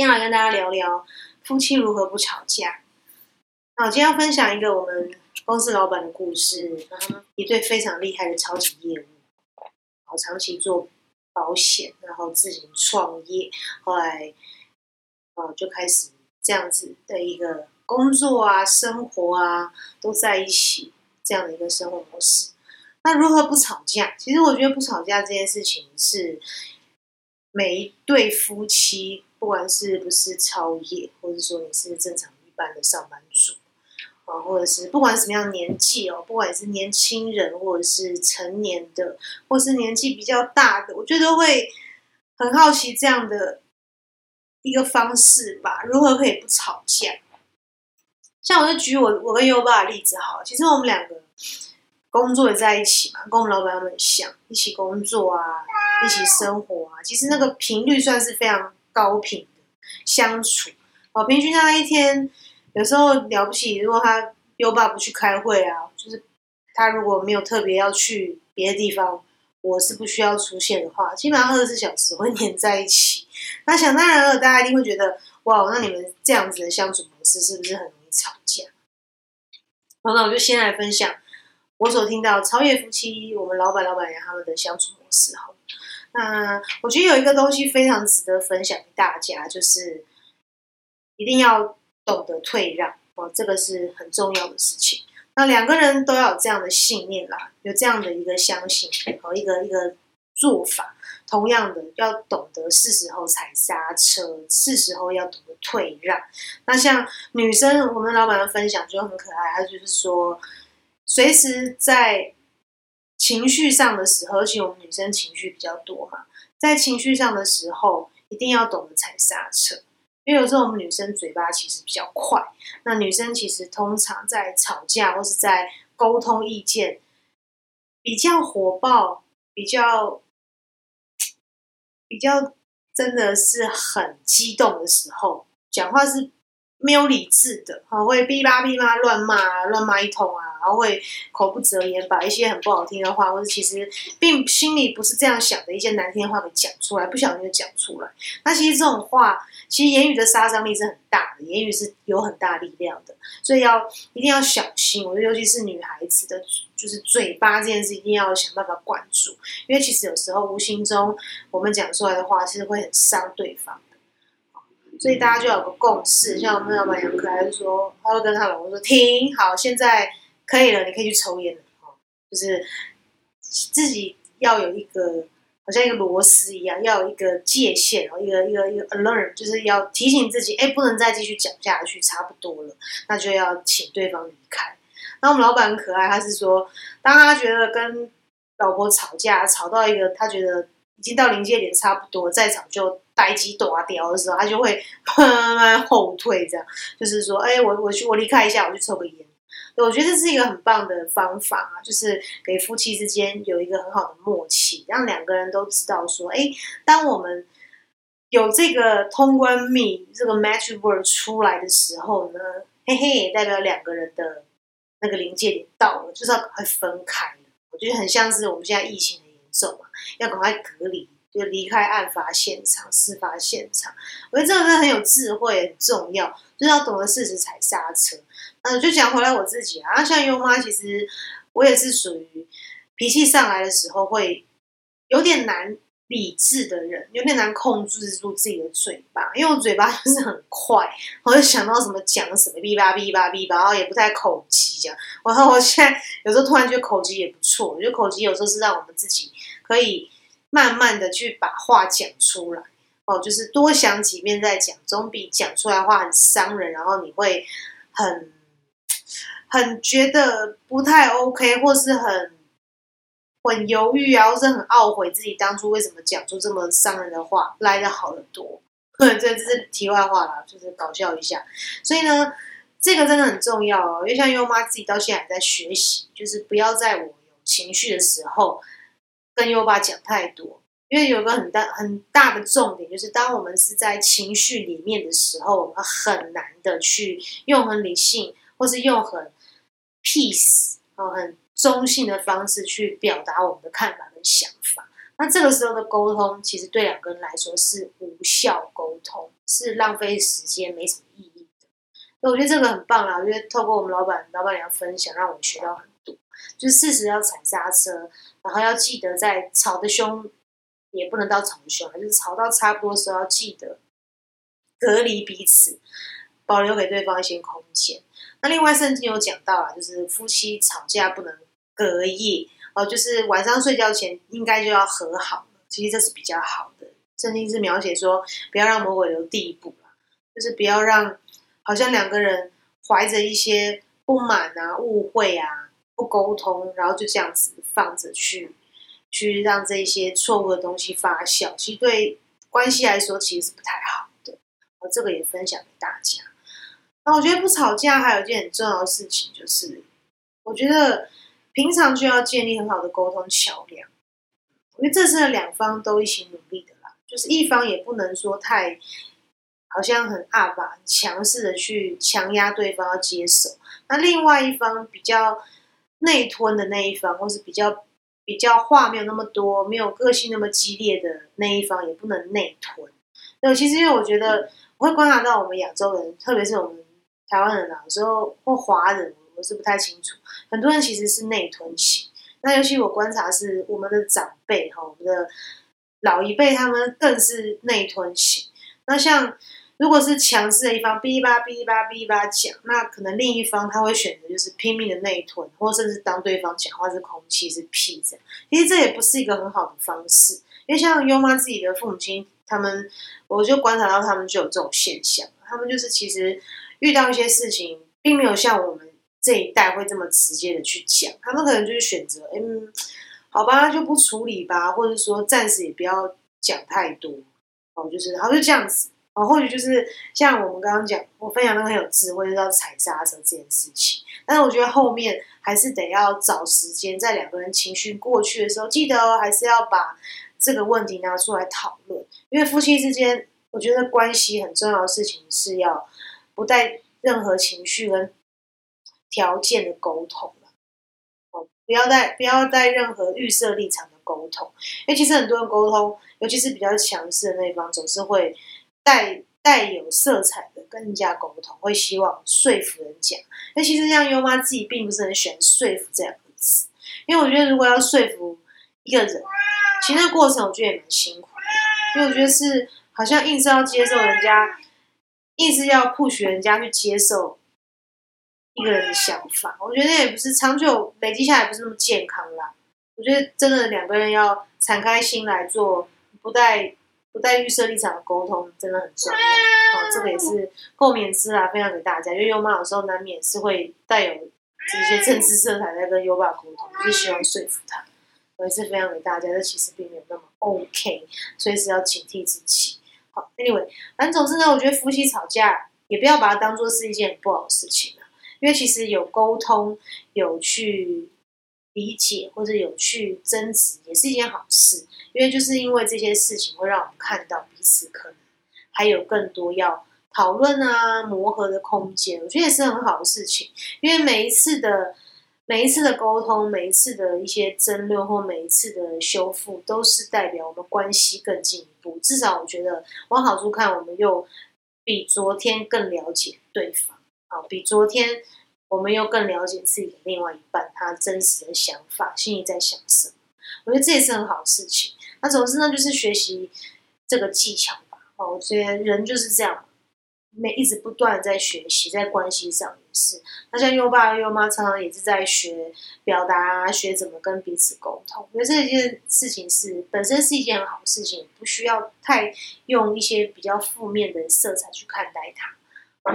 今天来跟大家聊聊夫妻如何不吵架。那我今天要分享一个我们公司老板的故事。一对非常厉害的超级业务，然后长期做保险，然后自行创业，后来呃就开始这样子的一个工作啊、生活啊都在一起这样的一个生活模式。那如何不吵架？其实我觉得不吵架这件事情是每一对夫妻。不管是不是超业，或者说你是正常一般的上班族啊，或者是不管什么样年纪哦，不管是年轻人，或者是成年的，或是年纪比较大的，我觉得会很好奇这样的一个方式吧，如何可以不吵架？像我就举我我跟优爸的例子好，其实我们两个工作也在一起嘛，跟我们老板他们很像，一起工作啊，一起生活啊，其实那个频率算是非常。高频的相处哦，平均他一天有时候了不起。如果他优爸不去开会啊，就是他如果没有特别要去别的地方，我是不需要出现的话，基本上二十四小时会黏在一起。那想当然了，大家一定会觉得哇，那你们这样子的相处模式是不是很容易吵架？好，那我就先来分享我所听到超越夫妻，我们老板、老板娘他们的相处模式。好。那我觉得有一个东西非常值得分享给大家，就是一定要懂得退让哦，这个是很重要的事情。那两个人都要有这样的信念啦，有这样的一个相信和一个一个做法。同样的，要懂得是时候踩刹车，是时候要懂得退让。那像女生，我们老板的分享就很可爱，他就是说，随时在。情绪上的时候，而且我们女生情绪比较多嘛，在情绪上的时候，一定要懂得踩刹车，因为有时候我们女生嘴巴其实比较快。那女生其实通常在吵架或是在沟通意见比较火爆，比较比较真的是很激动的时候，讲话是。没有理智的，哈，会哔吧哔吧乱骂啊，乱骂一通啊，然后会口不择言，把一些很不好听的话，或者其实并心里不是这样想的一些难听的话给讲出来，不小心就讲出来。那其实这种话，其实言语的杀伤力是很大的，言语是有很大力量的，所以要一定要小心。我觉得尤其是女孩子的，就是嘴巴这件事，一定要想办法管住，因为其实有时候无形中我们讲出来的话，其实会很伤对方。所以大家就有个共识，像我们老板杨可爱就说，他会跟他老公说：“停好，现在可以了，你可以去抽烟了。”哦，就是自己要有一个，好像一个螺丝一样，要有一个界限，然后一个一个一个 alert，就是要提醒自己，哎，不能再继续讲下去，差不多了，那就要请对方离开。那我们老板很可爱，他是说，当他觉得跟老婆吵架，吵到一个他觉得已经到临界点，差不多再吵就。白鸡短掉的时候，他就会慢慢后退，这样就是说，哎，我我去我离开一下，我去抽个烟。我觉得这是一个很棒的方法啊，就是给夫妻之间有一个很好的默契，让两个人都知道说，哎，当我们有这个通关密这个 match word 出来的时候呢，嘿嘿，代表两个人的那个临界点到了，就是要赶快分开我觉得很像是我们现在疫情很严重嘛，要赶快隔离。就离开案发现场、事发现场，我觉得这个很有智慧，很重要，就是要懂得适时踩刹车。嗯，就讲回来我自己啊，像优妈，其实我也是属于脾气上来的时候会有点难理智的人，有点难控制住自己的嘴巴，因为我嘴巴就是很快，我就想到什么讲什么，哔吧哔吧哔吧，然后也不太口急这样。然后我现在有时候突然觉得口急也不错，我觉得口急有时候是让我们自己可以。慢慢的去把话讲出来，哦，就是多想几遍再讲，总比讲出来话很伤人，然后你会很很觉得不太 OK，或是很很犹豫啊，或是很懊悔自己当初为什么讲出这么伤人的话来的好得多。这这是题外话啦，就是搞笑一下。所以呢，这个真的很重要哦，因为像优妈自己到现在还在学习，就是不要在我有情绪的时候。跟优爸讲太多，因为有个很大很大的重点，就是当我们是在情绪里面的时候，我们很难的去用很理性，或是用很 peace 啊很中性的方式去表达我们的看法跟想法。那这个时候的沟通，其实对两个人来说是无效沟通，是浪费时间，没什么意义的。所以我觉得这个很棒啦，我觉得透过我们老板、老板娘分享，让我们学到很多，就是事实要踩刹车，然后要记得在吵得凶，也不能到吵凶，就是吵到差不多时候，要记得隔离彼此，保留给对方一些空间。那另外圣经有讲到啊，就是夫妻吵架不能隔夜。哦，就是晚上睡觉前应该就要和好。其实这是比较好的。圣经是描写说，不要让魔鬼留地步了，就是不要让好像两个人怀着一些不满啊、误会啊、不沟通，然后就这样子放着去，去让这些错误的东西发酵。其实对关系来说，其实是不太好的。我这个也分享给大家。我觉得不吵架还有一件很重要的事情，就是我觉得。平常就要建立很好的沟通桥梁，因为这是两方都一起努力的啦。就是一方也不能说太好像很阿吧，强势的去强压对方要接受。那另外一方比较内吞的那一方，或是比较比较话没有那么多、没有个性那么激烈的那一方，也不能内吞。那其实因为我觉得我会观察到我们亚洲人，特别是我们台湾人啊，有时候或华人。我是不太清楚，很多人其实是内吞型。那尤其我观察是我们的长辈哈，我们的老一辈，他们更是内吞型。那像如果是强势的一方，哔吧哔吧哔吧讲，那可能另一方他会选择就是拼命的内吞，或甚至当对方讲话是空气是屁这样。其实这也不是一个很好的方式，因为像优妈自己的父母亲，他们我就观察到他们就有这种现象，他们就是其实遇到一些事情，并没有像我们。这一代会这么直接的去讲，他们可能就是选择，嗯，好吧，就不处理吧，或者说暂时也不要讲太多，哦，就是，好就这样子，哦，或许就是像我们刚刚讲，我分享那个很有智慧，就是要踩刹车这件事情。但是我觉得后面还是得要找时间，在两个人情绪过去的时候，记得哦，还是要把这个问题拿出来讨论，因为夫妻之间，我觉得关系很重要的事情是要不带任何情绪跟。条件的沟通了，哦，不要带不要带任何预设立场的沟通，因为其实很多人沟通，尤其是比较强势的那一方，总是会带带有色彩的跟人家沟通，会希望说服人家。那其实像优妈自己并不是很喜欢“说服”这两个字，因为我觉得如果要说服一个人，其实那过程我觉得也蛮辛苦的，因为我觉得是好像硬是要接受人家，硬是要 push 人家去接受。一个人的想法，我觉得也不是长久累积下来不是那么健康啦。我觉得真的两个人要敞开心来做，不带不带预设立场的沟通，真的很重要。好，这个也是共勉之啦，分享给大家。因为优妈有时候难免是会带有这些政治色彩在跟优爸沟通，就是希望说服他。我也是分享给大家，这其实并没有那么 OK，所以是要警惕自己。好，Anyway，反正总之呢，我觉得夫妻吵架也不要把它当做是一件不好的事情。因为其实有沟通、有去理解或者有去争执，也是一件好事。因为就是因为这些事情，会让我们看到彼此可能还有更多要讨论啊、磨合的空间。我觉得也是很好的事情。因为每一次的每一次的沟通、每一次的一些争论或每一次的修复，都是代表我们关系更进一步。至少我觉得往好处看，我们又比昨天更了解对方。啊，比昨天我们又更了解自己的另外一半，他真实的想法，心里在想什么。我觉得这也是很好事情。那总之呢，就是学习这个技巧吧。哦，我觉得人就是这样，每一直不断在学习，在关系上也是。那像优爸优妈常常也是在学表达，学怎么跟彼此沟通。我觉得这件事情是本身是一件好事情，不需要太用一些比较负面的色彩去看待它。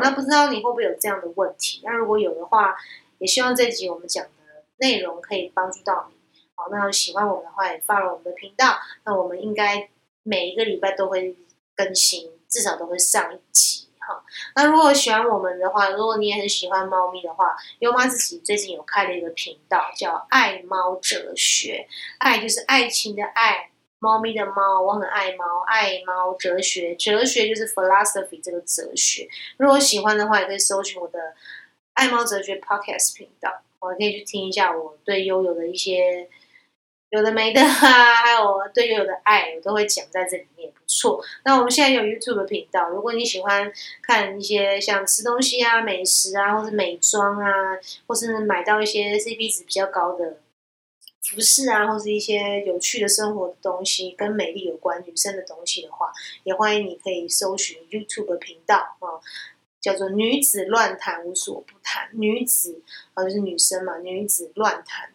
那不知道你会不会有这样的问题？那如果有的话，也希望这集我们讲的内容可以帮助到你。好，那喜欢我们的话，也发了我们的频道。那我们应该每一个礼拜都会更新，至少都会上一集哈。那如果喜欢我们的话，如果你也很喜欢猫咪的话，优妈自己最近有开了一个频道，叫“爱猫哲学”，爱就是爱情的爱。猫咪的猫，我很爱猫，爱猫哲学，哲学就是 philosophy 这个哲学。如果喜欢的话，也可以搜寻我的爱猫哲学 podcast 频道，我可以去听一下我对悠悠的一些有的没的啊，还有对悠悠的爱，我都会讲在这里面，不错。那我们现在有 YouTube 的频道，如果你喜欢看一些像吃东西啊、美食啊，或是美妆啊，或是买到一些 CP 值比较高的服饰啊，或是一些有趣的生活的东西，跟美丽有关女生的东西的话，也欢迎你可以搜寻 YouTube 频道啊，叫做“女子乱谈无所不谈”，女子啊就是女生嘛，女子乱谈。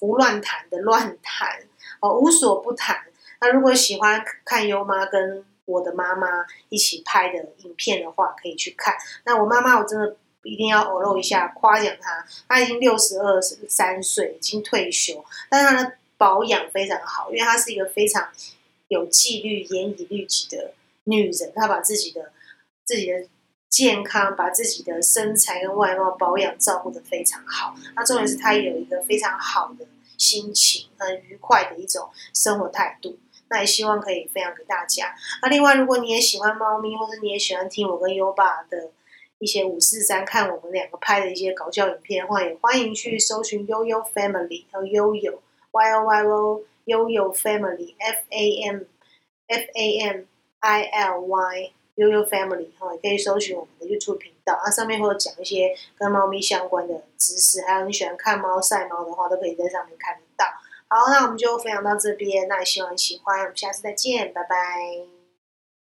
胡乱谈的乱谈哦，无所不谈。那如果喜欢看优妈跟我的妈妈一起拍的影片的话，可以去看。那我妈妈，我真的一定要偶露一下，夸奖她。她已经六十二三岁，已经退休，但她的保养非常好，因为她是一个非常有纪律、严以律己的女人。她把自己的自己的。健康，把自己的身材跟外貌保养照顾的非常好。那重点是他有一个非常好的心情，很愉快的一种生活态度。那也希望可以分享给大家。那另外，如果你也喜欢猫咪，或者你也喜欢听我跟优爸的一些五四三，看我们两个拍的一些搞笑影片的话，也欢迎去搜寻悠悠 Family 和悠悠 Y O Y O 悠悠 Family F A M F A M I L Y。悠悠 Family 哈，也可以搜寻我们的 YouTube 频道，啊，上面会有讲一些跟猫咪相关的知识，还有你喜欢看猫晒猫的话，都可以在上面看得到。好，那我们就分享到这边，那也希望你喜欢，我们下次再见，拜拜。